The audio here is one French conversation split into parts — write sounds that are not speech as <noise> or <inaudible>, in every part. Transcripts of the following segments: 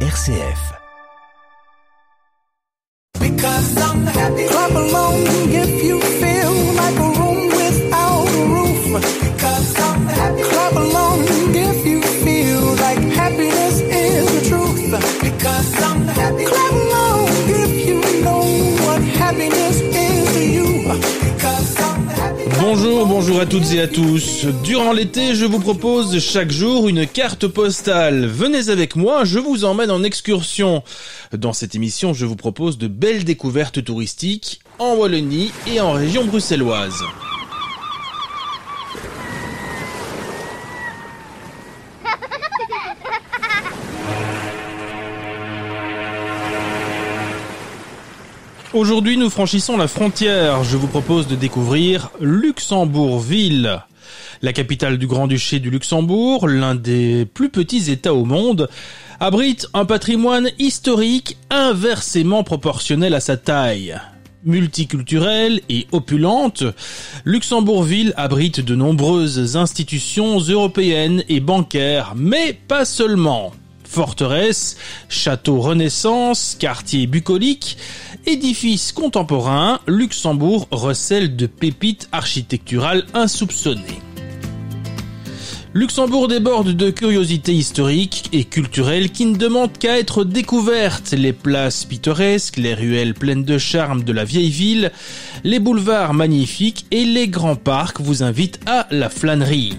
RCF. Bonjour, à toutes et à tous. Durant l'été, je vous propose chaque jour une carte postale. Venez avec moi, je vous emmène en excursion. Dans cette émission, je vous propose de belles découvertes touristiques en Wallonie et en région bruxelloise. Aujourd'hui, nous franchissons la frontière. Je vous propose de découvrir Luxembourgville. La capitale du Grand-Duché du Luxembourg, l'un des plus petits États au monde, abrite un patrimoine historique inversement proportionnel à sa taille. Multiculturelle et opulente, Luxembourgville abrite de nombreuses institutions européennes et bancaires, mais pas seulement. Forteresse, château Renaissance, quartier bucolique, édifices contemporains, Luxembourg recèle de pépites architecturales insoupçonnées. Luxembourg déborde de curiosités historiques et culturelles qui ne demandent qu'à être découvertes. Les places pittoresques, les ruelles pleines de charme de la vieille ville, les boulevards magnifiques et les grands parcs vous invitent à la flânerie.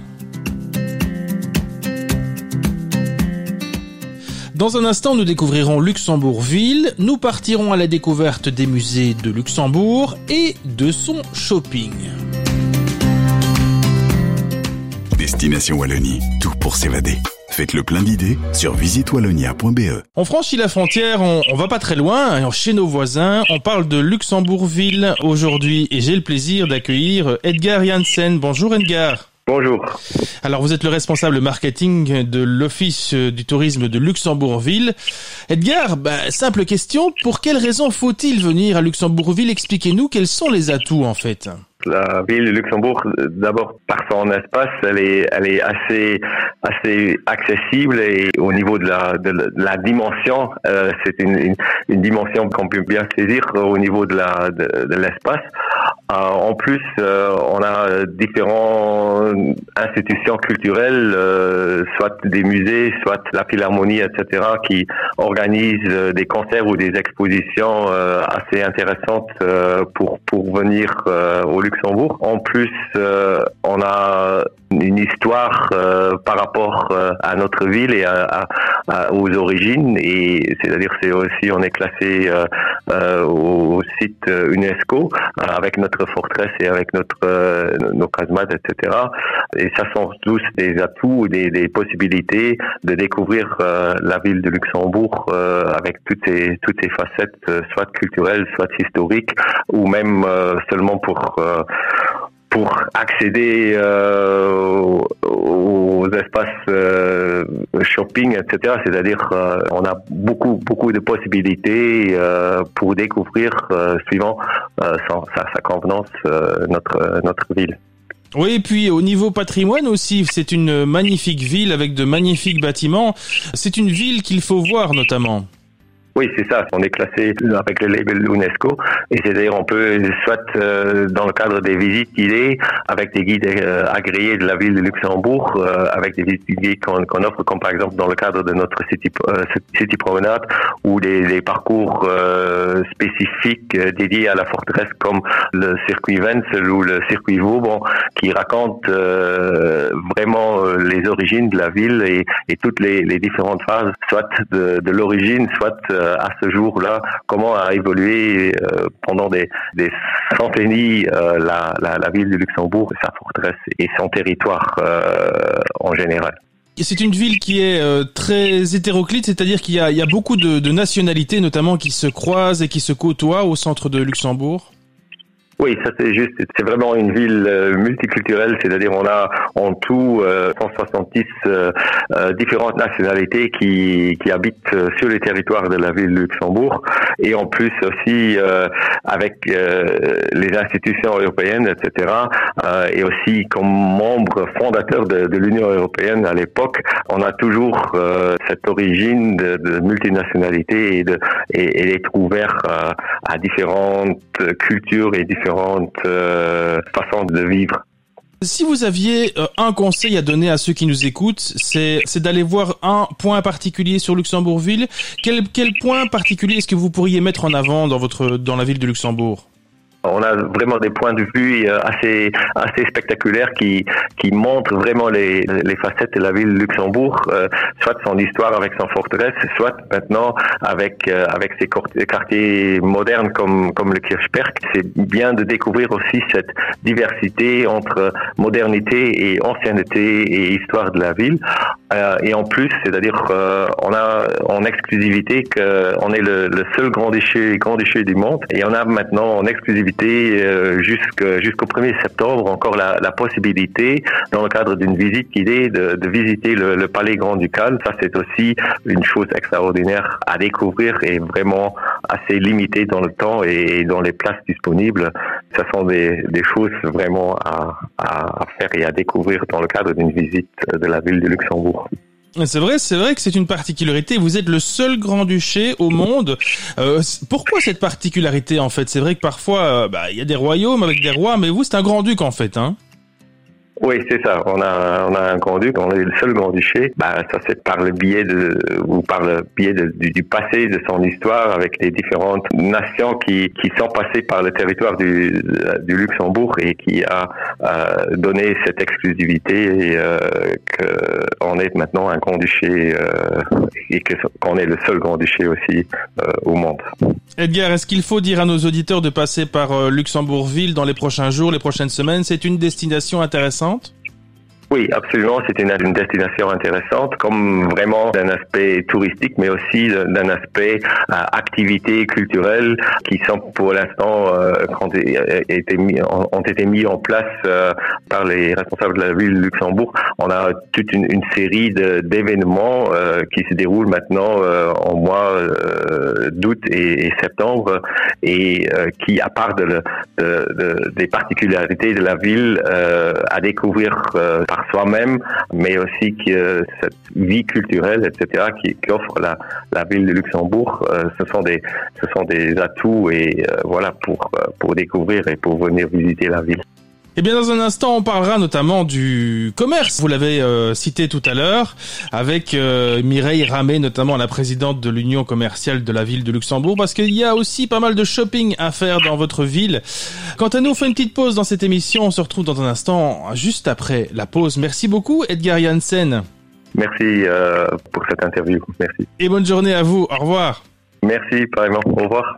Dans un instant, nous découvrirons Luxembourgville, nous partirons à la découverte des musées de Luxembourg et de son shopping. Destination Wallonie, tout pour s'évader. Faites le plein d'idées sur visitewallonia.be. On franchit la frontière, on, on va pas très loin, chez nos voisins, on parle de Luxembourgville aujourd'hui et j'ai le plaisir d'accueillir Edgar Janssen. Bonjour Edgar. Bonjour. Alors vous êtes le responsable marketing de l'Office du tourisme de Luxembourgville. Edgar, bah, simple question, pour quelles raisons faut-il venir à Luxembourgville? Expliquez-nous quels sont les atouts en fait. La ville de Luxembourg, d'abord par son espace, elle est, elle est assez, assez accessible et au niveau de la, de la dimension, euh, c'est une, une, dimension qu'on peut bien saisir au niveau de la, de l'espace. Euh, en plus, euh, on a différentes institutions culturelles, euh, soit des musées, soit la Philharmonie, etc., qui organisent des concerts ou des expositions assez intéressantes pour pour venir au Luxembourg. En plus, on a une histoire par rapport à notre ville et aux origines, et c'est-à-dire c'est aussi on est classé au site UNESCO avec notre forteresse et avec notre euh, nos casemates, etc. Et ça sont tous des atouts, des, des possibilités de découvrir euh, la ville de Luxembourg euh, avec toutes ces toutes ces facettes, euh, soit culturelles, soit historiques, ou même euh, seulement pour pour accéder euh, aux, espaces euh, shopping, etc. C'est-à-dire, euh, on a beaucoup beaucoup de possibilités pour découvrir, suivant sa, sa, convenance, notre notre ville. Oui, et puis au niveau patrimoine aussi, c'est une magnifique ville avec de magnifiques bâtiments. C'est une ville qu'il faut voir notamment. Oui, c'est ça. On est classé avec le label UNESCO et c'est-à-dire on peut soit euh, dans le cadre des visites guidées avec des guides euh, agréés de la ville de Luxembourg, euh, avec des visites guidées qu'on qu offre, comme par exemple dans le cadre de notre city, city promenade ou des, des parcours spécifiques dédiés à la forteresse, comme le circuit Wenzel ou le circuit Vauban, qui racontent vraiment les origines de la ville et, et toutes les, les, différentes phases, soit de, de l'origine, soit à ce jour-là, comment a évolué euh, pendant des, des centennies euh, la, ville de Luxembourg, sa forteresse et son territoire euh, en général. C'est une ville qui est euh, très hétéroclite, c'est-à-dire qu'il y, a, beaucoup de nationalités notamment qui se croisent et qui se côtoient au centre de Luxembourg. Oui, ça c'est juste, c'est vraiment une ville euh, multiculturelle, c'est-à-dire on a en tout euh, 170 euh, différentes nationalités qui, qui habitent euh, sur les territoires de la ville de Luxembourg et en plus aussi euh, avec les institutions européennes, etc. et aussi comme membre fondateur de, de l'Union européenne à l'époque, on a toujours cette origine de, de multinationalité et, de, et, et d'être ouvert à différentes cultures et différentes euh. Si vous aviez euh, un conseil à donner à ceux qui nous écoutent, c'est d'aller voir un point particulier sur Luxembourgville. Quel quel point particulier est-ce que vous pourriez mettre en avant dans la ville de Luxembourg? On a vraiment des points de vue euh, assez assez spectaculaires qui qui montrent vraiment les les facettes de la ville de Luxembourg, euh, soit son histoire avec son forteresse, soit maintenant avec euh, avec ses quartiers modernes comme comme le Kirchberg. C'est bien de découvrir aussi cette diversité entre modernité et ancienneté et histoire de la ville. Euh, et en plus, c'est-à-dire euh, on a en exclusivité qu'on est le, le seul grand déchet grand déchet du monde et on a maintenant en exclusivité euh, jusqu'au jusqu'au 1er septembre encore la, la possibilité dans le cadre d'une visite guidée de, de visiter le, le palais grand-ducal. Ça c'est aussi une chose extraordinaire à découvrir et vraiment assez limitée dans le temps et dans les places disponibles. Ce sont des, des choses vraiment à, à, à faire et à découvrir dans le cadre d'une visite de la ville de Luxembourg. C'est vrai, c'est vrai que c'est une particularité. Vous êtes le seul grand-duché au monde. Euh, pourquoi cette particularité en fait? C'est vrai que parfois, euh, bah, il y a des royaumes avec des rois, mais vous, c'est un grand-duc en fait. Hein Oui, c'est ça. On a, on a un grand-duc, on est le seul grand-duché. Bah, ça c'est par le biais de, ou par le biais de- du, du passé, de son histoire, avec les différentes nations qui, qui sont passées par le territoire du, du Luxembourg et qui a euh, donné cette exclusivité et euh, qu'on est maintenant un grand-duché euh, et qu'on est le seul grand-duché aussi euh, au monde. Edgar, est-ce qu'il faut dire à nos auditeurs de passer par euh, Luxembourgville dans les prochains jours, les prochaines semaines? C'est une destination intéressante enceinte oui, absolument. C'est une, destination intéressante, comme vraiment d'un aspect touristique, mais aussi d'un aspect euh, activités culturelles qui sont pour l'instant euh, ont, été mis, en place euh, par les responsables de la ville de Luxembourg. On a toute une, série d'événements euh, qui se déroulent maintenant euh, en mois euh, d'août et, septembre et euh, qui, à part de, de- de- des particularités de la ville, euh, à découvrir euh, soi-même, mais aussi que cette vie culturelle, etc., qui, qu'offre la, la ville de Luxembourg, euh, ce sont des ce sont des atouts et euh, voilà pour euh, pour découvrir et pour venir visiter la ville. Eh bien, dans un instant, on parlera notamment du commerce. Vous l'avez euh, cité tout à l'heure, avec euh, Mireille Ramé, notamment la présidente de l'Union commerciale de la ville de Luxembourg, parce qu'il y a aussi pas mal de shopping à faire dans votre ville. Quant à nous, on fait une petite pause dans cette émission. On se retrouve dans un instant, juste après la pause. Merci beaucoup, Edgar Janssen. Merci euh, pour cette interview. Merci. Et bonne journée à vous. Au revoir. Merci, pareillement. Au revoir.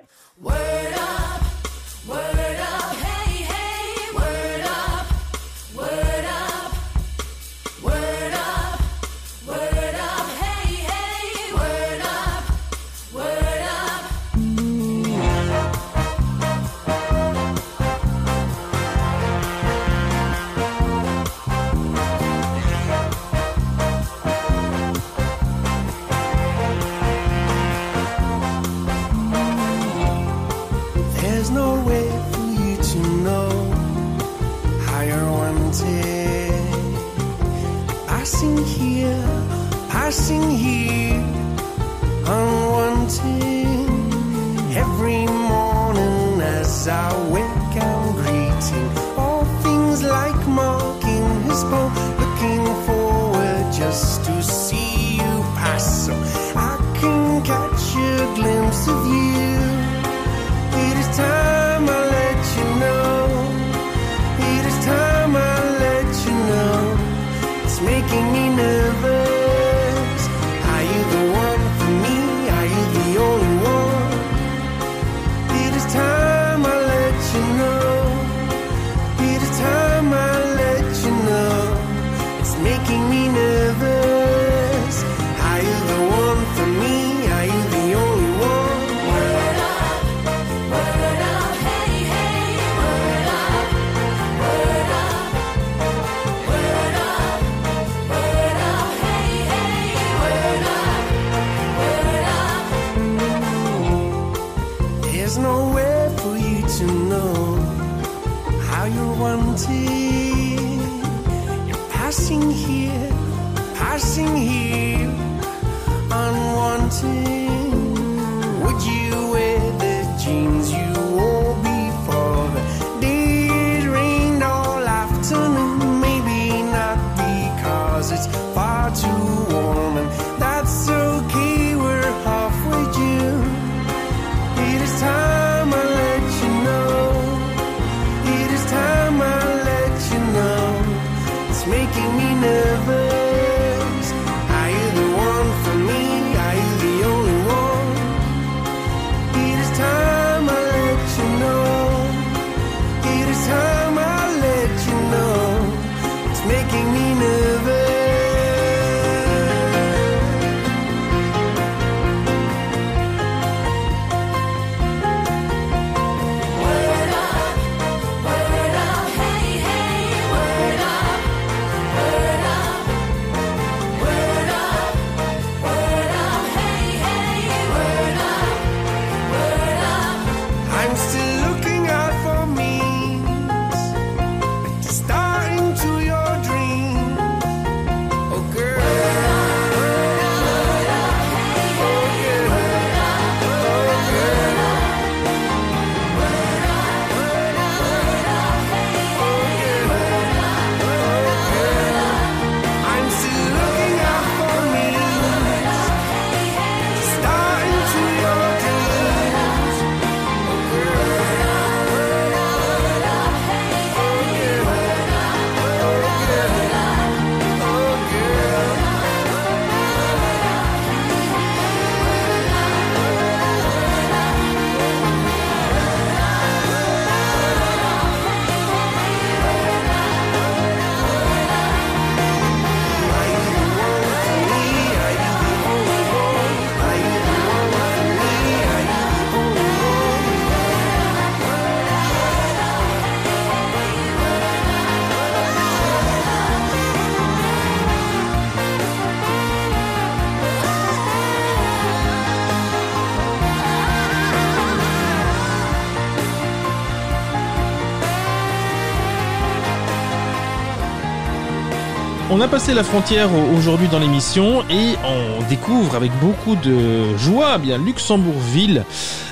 On a passé la frontière au- aujourd'hui dans l'émission et on découvre avec beaucoup de joie eh bien Luxembourgville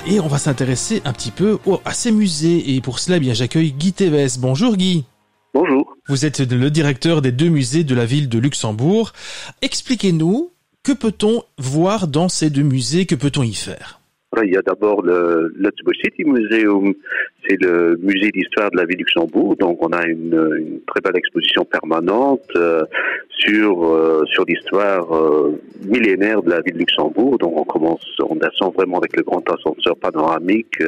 et on va s'intéresser un petit peu à ces musées et pour cela eh bien j'accueille Guy Tevez. Bonjour Guy. Bonjour. Vous êtes le directeur des deux musées de la ville de Luxembourg. Expliquez-nous que peut-on voir dans ces deux musées, que peut-on y faire? Il y a d'abord le Luxembourg City Museum, c'est le musée d'histoire de la ville de Luxembourg. Donc on a une, très belle exposition permanente euh, sur euh, sur l'histoire euh, millénaire de la ville de Luxembourg. Donc on commence, on descend vraiment avec le grand ascenseur panoramique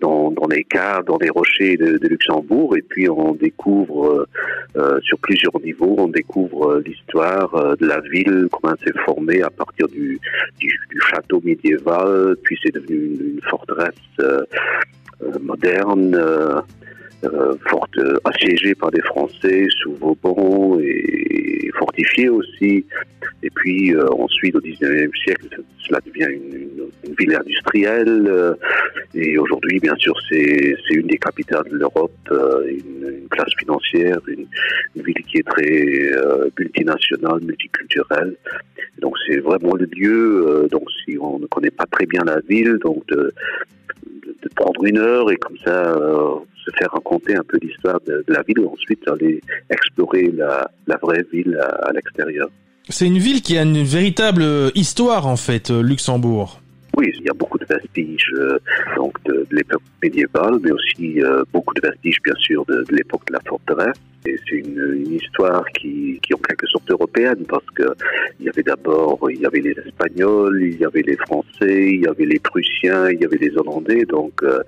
dans, les caves, dans les rochers de, Luxembourg, et puis on découvre sur plusieurs niveaux, on découvre l'histoire de la ville, comment elle s'est formée à partir du, du, château médiéval, puis c'est devenu une, forteresse moderne, euh, euh, forte, euh, assiégée par des Français sous Vauban et fortifiée aussi. Et puis euh, ensuite, au 19e siècle, cela devient une, une- ville industrielle. euh, et aujourd'hui, bien sûr, c'est une des capitales de l'Europe, euh, une, une place financière, une, une ville qui est très euh, multinationale, multiculturelle. Donc c'est vraiment le lieu. euh, donc si on ne connaît pas très bien la ville, donc de, de, prendre une heure et comme ça euh, se faire raconter un peu l'histoire de, la ville et ensuite aller explorer la, vraie ville à, à l'extérieur. C'est une ville qui a une véritable euh, histoire en fait, euh, Luxembourg. Oui, il y a beaucoup de vestiges euh, donc de, l'époque médiévale, mais aussi euh, beaucoup de vestiges, bien sûr, de, l'époque de la forteresse. Et c'est une, histoire qui, qui en quelque sorte européenne, parce que il y avait d'abord, il y avait les Espagnols, il y avait les Français, il y avait les Prussiens, il y avait les Hollandais. Donc, euh,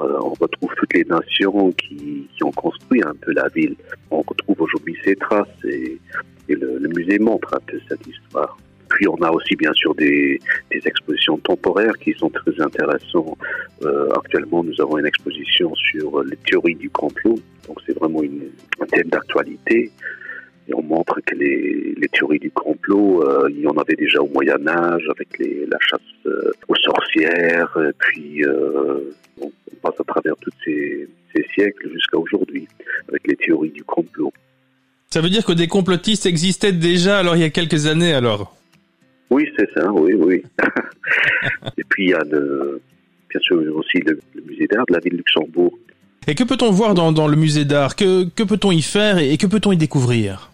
on retrouve toutes les nations qui, ont construit un peu la ville. On retrouve aujourd'hui ces traces et, le musée montre un peu cette histoire. Puis on a aussi bien sûr des, expositions temporaires qui sont très intéressantes. Euh, actuellement, nous avons une exposition sur les théories du complot. Donc c'est vraiment un thème d'actualité. Et on montre que les, théories du complot, euh, il y en avait déjà au Moyen Âge avec les, la chasse euh, aux sorcières. Et puis on, passe à travers tous ces, ces siècles jusqu'à aujourd'hui avec les théories du complot. Ça veut dire que des complotistes existaient déjà alors il y a quelques années alors? C'est ça, oui, oui. <laughs> Et puis il y a bien sûr aussi le, musée d'art de la ville de Luxembourg. Et que peut-on voir dans, le musée d'art? Que, que peut-on y faire et que peut-on y découvrir?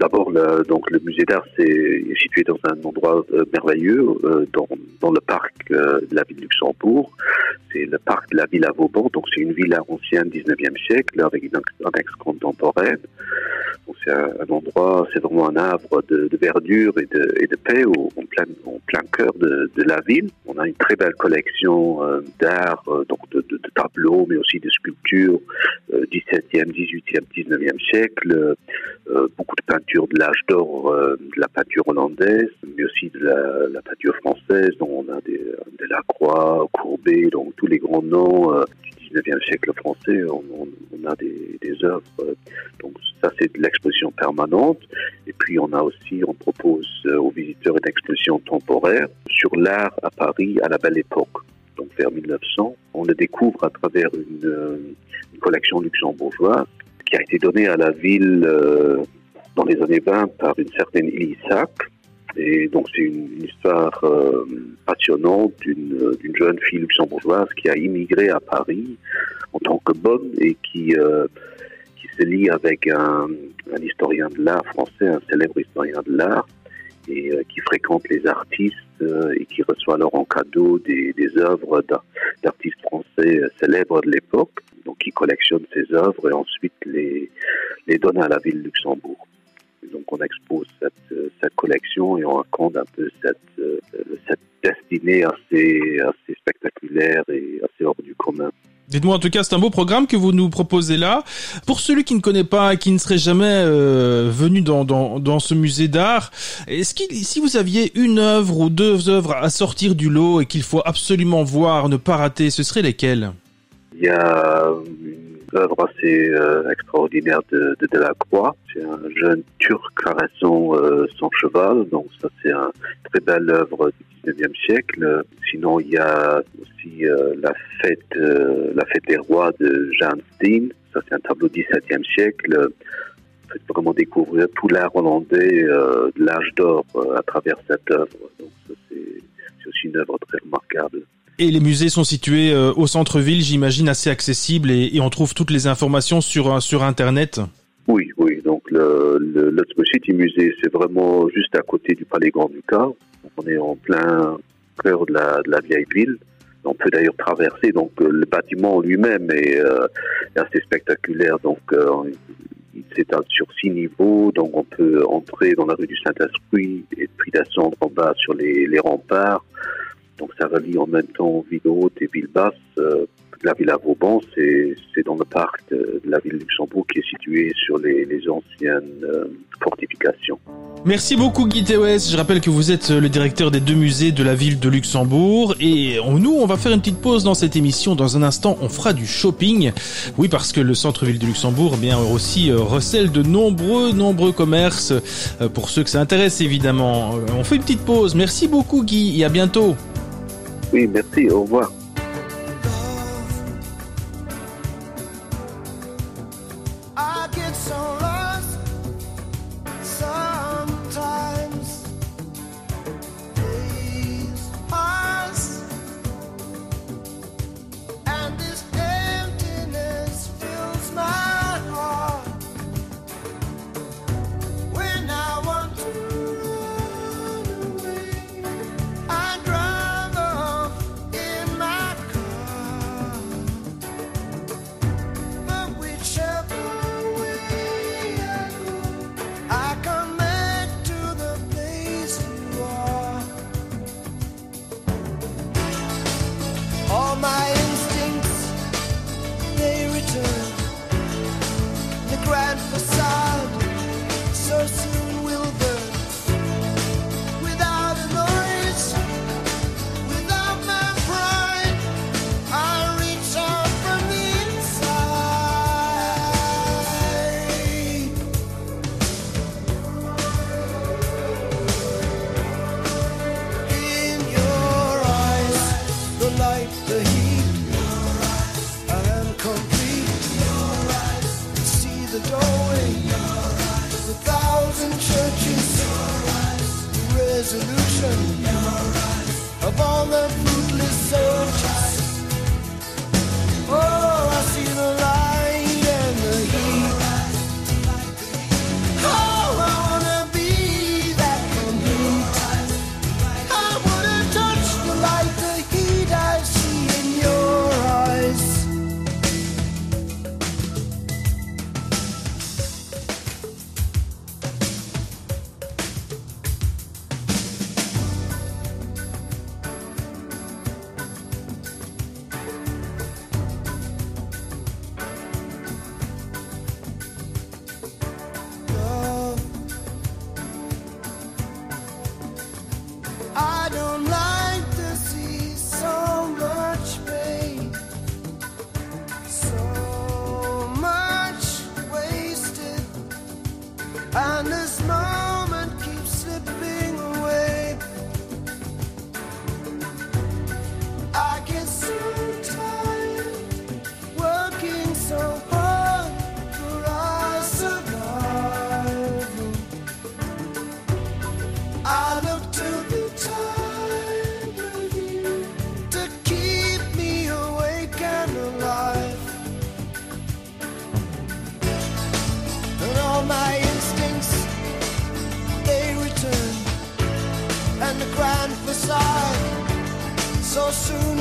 D'abord, donc le musée d'art est situé dans un endroit euh, merveilleux, euh, dans, dans le parc euh, de la ville de Luxembourg. C'est le parc de la Villa Vauban, donc c'est une villa ancienne 19e siècle avec une annexe contemporaine. C'est un, un endroit, c'est vraiment un arbre de, verdure et de, et de paix au, en plein, en plein cœur de, de la ville. On a une très belle collection d'art, donc de, de, tableaux, mais aussi de sculptures euh, 17e, 18e, 19e siècle. Beaucoup de peintures de l'âge d'or, euh, de la peinture hollandaise, mais aussi de la, peinture française, dont on a des, des Lacroix, Courbet, donc tous les grands noms euh, du 19e siècle français, on, a des, œuvres. donc ça, c'est de l'exposition permanente. Et puis on a aussi, on propose euh, aux visiteurs une exposition temporaire sur l'art à Paris à la belle époque. Donc vers 1900, on le découvre à travers une, collection luxembourgeoise qui a été donnée à la ville dans les années 20 par une certaine Sack. Et donc c'est une, histoire euh, passionnante d'une euh, d'une jeune fille luxembourgeoise qui a immigré à Paris en tant que bonne et qui euh, qui se lie avec un, historien de l'art français, un célèbre historien de l'art, et qui fréquente les artistes et qui reçoit alors en cadeau des, œuvres d'ar- d'artistes français célèbres de l'époque, donc qui collectionne ces œuvres et ensuite les, les donne à la ville de Luxembourg. Donc on expose cette, euh, cette collection et on raconte un peu cette, euh, cette destinée assez, assez spectaculaire et assez hors du commun. Dites-moi, en tout cas, c'est un beau programme que vous nous proposez là. Pour celui qui ne connaît pas, qui ne serait jamais euh, venu dans, dans, dans ce musée d'art, est-ce qu'il, si vous aviez une œuvre ou deux œuvres à sortir du lot et qu'il faut absolument voir, ne pas rater, ce seraient lesquelles? Il y a une œuvre assez euh, extraordinaire de, de Delacroix. C'est un jeune turc caressant euh, son cheval. Donc ça, c'est une très belle œuvre du 19e siècle. Sinon, il y a aussi euh, la fête euh, la fête des rois de Jeanne Steen. Ça, c'est un tableau du 17e siècle. Faites vraiment découvrir tout l'art hollandais euh, de l'âge d'or euh, à travers cette œuvre. Donc c'est aussi une œuvre très remarquable. Et les musées sont situés euh, au centre-ville, j'imagine, assez accessibles et, on trouve toutes les informations sur, euh, sur Internet. Oui, oui. Donc le, le l'Otsmo City Musée, c'est vraiment juste à côté du Palais Grand Ducal. On est en plein cœur de la, vieille ville. On peut d'ailleurs traverser. Donc euh, le bâtiment lui-même est, euh, assez spectaculaire. Donc il s'étale sur six niveaux. Donc on peut entrer dans la rue du Saint-Esprit et puis descendre en bas sur les remparts. Donc ça relie en même temps ville haute et ville basse. Euh, la villa Vauban, c'est dans le parc de, la ville de Luxembourg qui est situé sur les, les anciennes euh, fortifications. Merci beaucoup Guy Tewes. Je rappelle que vous êtes le directeur des deux musées de la ville de Luxembourg et nous on va faire une petite pause dans cette émission. Dans un instant on fera du shopping. Oui parce que le centre-ville de Luxembourg eh bien aussi euh, recèle de nombreux nombreux commerces euh, pour ceux que ça intéresse évidemment. Euh, On fait une petite pause. Merci beaucoup Guy et à bientôt. Oui, merci, au revoir.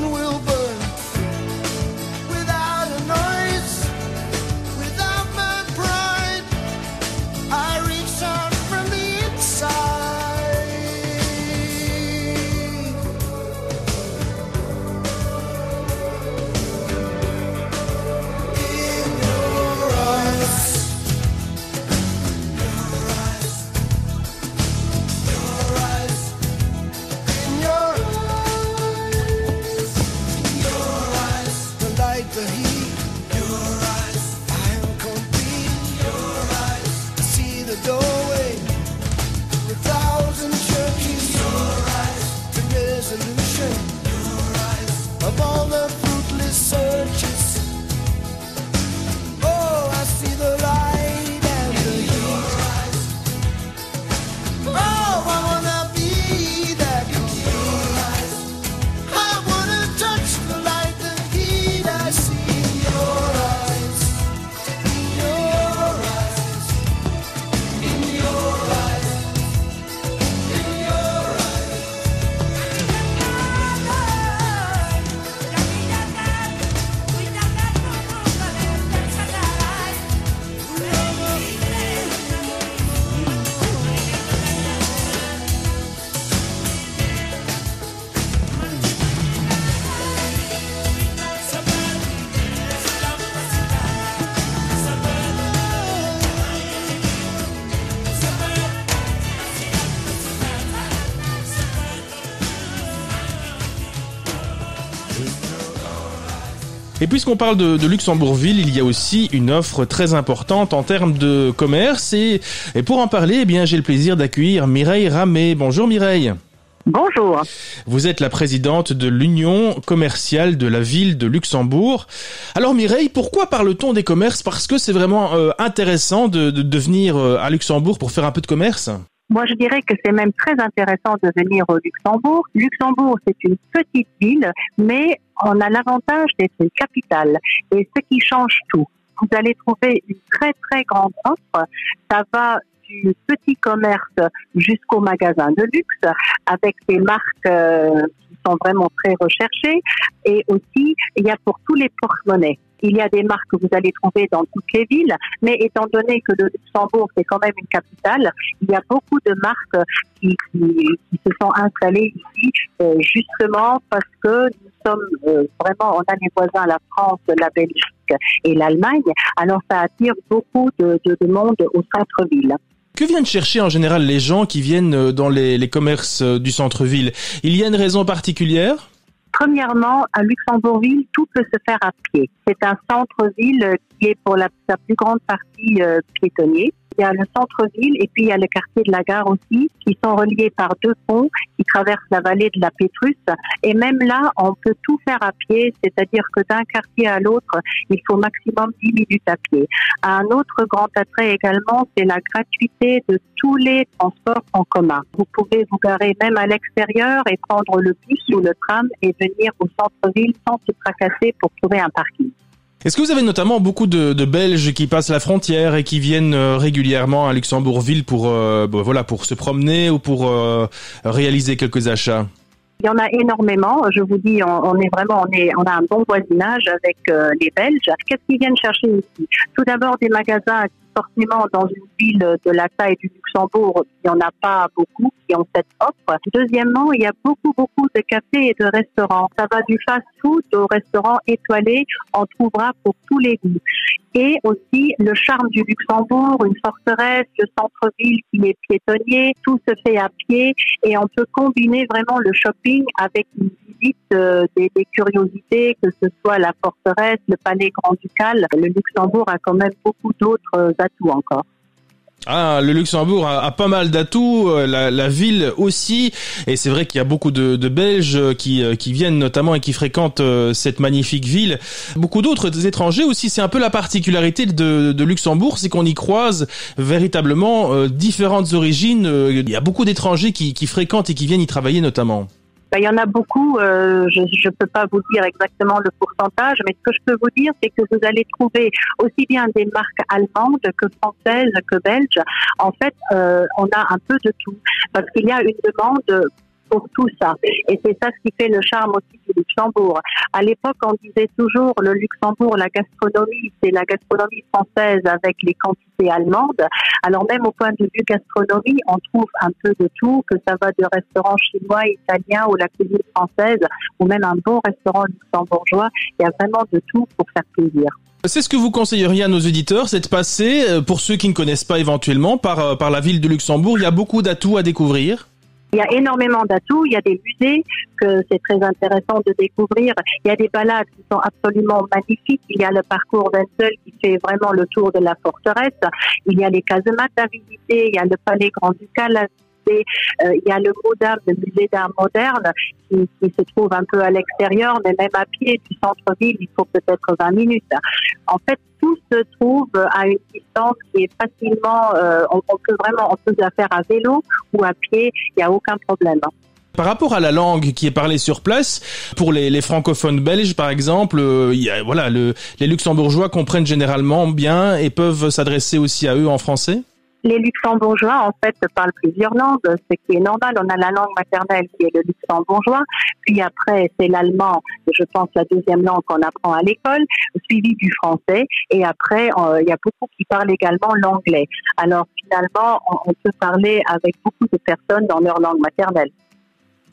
Will burn. Puisqu'on parle de, de Luxembourgville, il y a aussi une offre très importante en termes de commerce. Et, et pour en parler, eh bien, j'ai le plaisir d'accueillir Mireille Ramé. Bonjour Mireille. Bonjour. Vous êtes la présidente de l'Union commerciale de la ville de Luxembourg. Alors Mireille, pourquoi parle-t-on des commerces? Parce que c'est vraiment euh, intéressant de, de, de venir euh, à Luxembourg pour faire un peu de commerce Moi, je dirais que c'est même très intéressant de venir au Luxembourg. Luxembourg, c'est une petite ville, mais on a l'avantage d'être une capitale. Et ce qui change tout. Vous allez trouver une très, très grande offre. Ça va du petit commerce jusqu'au magasin de luxe avec des marques euh, qui sont vraiment très recherchées. Et aussi, il y a pour tous les porte-monnaies. Il y a des marques que vous allez trouver dans toutes les villes, mais étant donné que le Luxembourg, c'est quand même une capitale, il y a beaucoup de marques qui, se sont installées ici euh, justement parce que nous sommes euh, vraiment, on a les voisins, la France, la Belgique et l'Allemagne, alors ça attire beaucoup de, de, de monde au centre-ville. Que viennent chercher en général les gens qui viennent euh, dans les, commerces du centre-ville? Il y a une raison particulière? Premièrement, à Luxembourgville, tout peut se faire à pied. C'est un centre-ville qui est pour la, plus grande partie euh, piétonnier. Il y a le centre-ville et puis il y a le quartier de la gare aussi, qui sont reliés par deux ponts qui traversent la vallée de la Pétrus. Et même là, on peut tout faire à pied, c'est-à-dire que d'un quartier à l'autre, il faut maximum 10 minutes à pied. Un autre grand attrait également, c'est la gratuité de tous les transports en commun. Vous pouvez vous garer même à l'extérieur et prendre le bus ou le tram et venir au centre-ville sans se tracasser pour trouver un parking. Est-ce que vous avez notamment beaucoup de, Belges qui passent la frontière et qui viennent euh, régulièrement à Luxembourgville pour euh, bon, voilà pour se promener ou pour euh, réaliser quelques achats? Il y en a énormément. Je vous dis, on, est vraiment, on a un bon voisinage avec les Belges. Qu'est-ce qu'ils viennent chercher ici? Tout d'abord des magasins forcément dans une ville de la taille du Luxembourg, il n'y en a pas beaucoup qui ont cette offre. Deuxièmement, il y a beaucoup, beaucoup de cafés et de restaurants. Ça va du fast-food au restaurant étoilé, on trouvera pour tous les goûts. Et aussi le charme du Luxembourg, une forteresse, le centre-ville qui est piétonnier, tout se fait à pied et on peut combiner vraiment le shopping avec une visite euh, des, des curiosités, que ce soit la forteresse, le palais grand-ducal. Le Luxembourg a quand même beaucoup d'autres euh, Ah, le Luxembourg a, pas mal d'atouts, euh, la, ville aussi, et c'est vrai qu'il y a beaucoup de, Belges qui, euh, qui viennent notamment et qui fréquentent euh, cette magnifique ville. Beaucoup d'autres étrangers aussi, c'est un peu la particularité de, de Luxembourg, c'est qu'on y croise véritablement différentes origines. Il y a beaucoup d'étrangers qui, qui fréquentent et qui viennent y travailler notamment. Ben, il y en a beaucoup, euh, je ne peux pas vous dire exactement le pourcentage, mais ce que je peux vous dire, c'est que vous allez trouver aussi bien des marques allemandes que françaises que belges. En fait, euh, on a un peu de tout, parce qu'il y a une demande pour tout ça. Et c'est ça ce qui fait le charme aussi du Luxembourg. À l'époque, on disait toujours le Luxembourg, la gastronomie, c'est la gastronomie française avec les quantités allemandes. Alors même au point de vue gastronomie, on trouve un peu de tout, que ça va de restaurants chinois, italiens ou la cuisine française, ou même un bon restaurant luxembourgeois. Il y a vraiment de tout pour faire plaisir. C'est ce que vous conseilleriez à nos auditeurs, c'est de passer, euh, pour ceux qui ne connaissent pas éventuellement, par, euh, par la ville de Luxembourg. Il y a beaucoup d'atouts à découvrir. Il y a énormément d'atouts, il y a des musées que c'est très intéressant de découvrir. Il y a des balades qui sont absolument magnifiques. Il y a le parcours d'un seul qui fait vraiment le tour de la forteresse. Il y a les casemates à visiter, il y a le palais grand-ducal. Euh, il y a le MODAM, le musée d'art moderne, qui, se trouve un peu à l'extérieur, mais même à pied du centre-ville, il faut peut-être 20 minutes. En fait, tout se trouve à une distance qui est facilement, euh, on, peut vraiment, on la faire à vélo ou à pied, il n'y a aucun problème. Par rapport à la langue qui est parlée sur place, pour les, francophones belges par exemple, euh, voilà, le, les luxembourgeois comprennent généralement bien et peuvent s'adresser aussi à eux en français? Les luxembourgeois, en fait, parlent plusieurs langues, ce qui est normal. On a la langue maternelle qui est le luxembourgeois, puis après, c'est l'allemand, je pense la deuxième langue qu'on apprend à l'école, suivi du français, et après, euh, il y a beaucoup qui parlent également l'anglais. Alors, finalement, on, on peut parler avec beaucoup de personnes dans leur langue maternelle.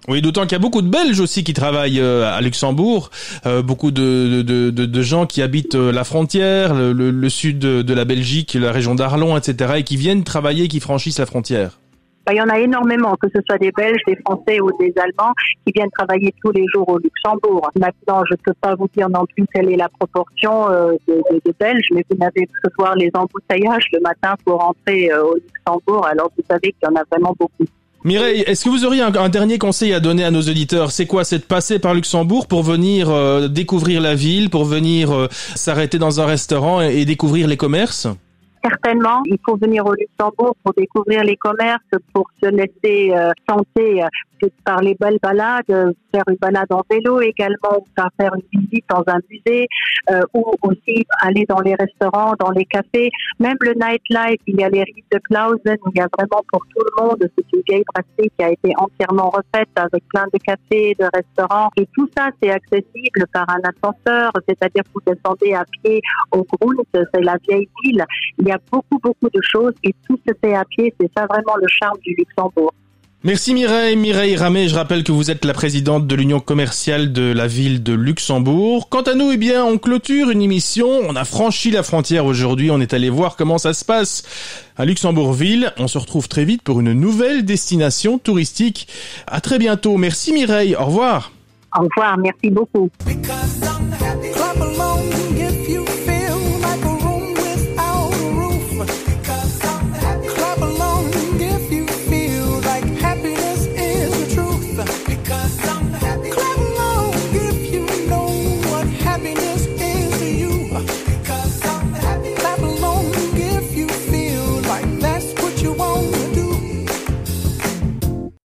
Oui, d'autant qu'il y a beaucoup de Belges aussi qui travaillent euh, à Luxembourg, euh, beaucoup de, de, de, de gens qui habitent euh, la frontière, le, le- le sud de, la Belgique, la région d'Arlon, etc., et qui viennent travailler, qui franchissent la frontière. Ben, Il y en a énormément, que ce soit des Belges, des Français ou des Allemands, qui viennent travailler tous les jours au Luxembourg. Maintenant, je ne peux pas vous dire non plus quelle est la proportion euh, de, de- de Belges, mais vous n'avez que voir les embouteillages le matin pour rentrer euh, au Luxembourg. Alors, vous savez qu'il y en a vraiment beaucoup. Mireille, est-ce que vous auriez un, dernier conseil à donner à nos auditeurs? C'est quoi? C'est de passer par Luxembourg pour venir euh, découvrir la ville, pour venir euh, s'arrêter dans un restaurant et, et découvrir les commerces? Certainement, il faut venir au Luxembourg pour découvrir les commerces, pour se laisser euh, tenter euh, que par les belles balades, euh, faire une balade en vélo également, ou faire une visite dans un musée, euh, ou aussi aller dans les restaurants, dans les cafés. Même le nightlife, il y a les rives de Clausen, il y a vraiment pour tout le monde. C'est une vieille brasserie qui a été entièrement refaite avec plein de cafés, de restaurants. Et tout ça, c'est accessible par un ascenseur, c'est-à-dire que vous descendez à pied au Grund, c'est la vieille ville. Il y a beaucoup, beaucoup de choses et tout se fait à pied. C'est ça vraiment le charme du Luxembourg. Merci Mireille. Mireille Ramé, je rappelle que vous êtes la présidente de l'Union commerciale de la ville de Luxembourg. Quant à nous, eh bien, on clôture une émission. On a franchi la frontière aujourd'hui. On est allé voir comment ça se passe à Luxembourgville. On se retrouve très vite pour une nouvelle destination touristique. À très bientôt. Merci Mireille. Au revoir. Au revoir, merci beaucoup. Because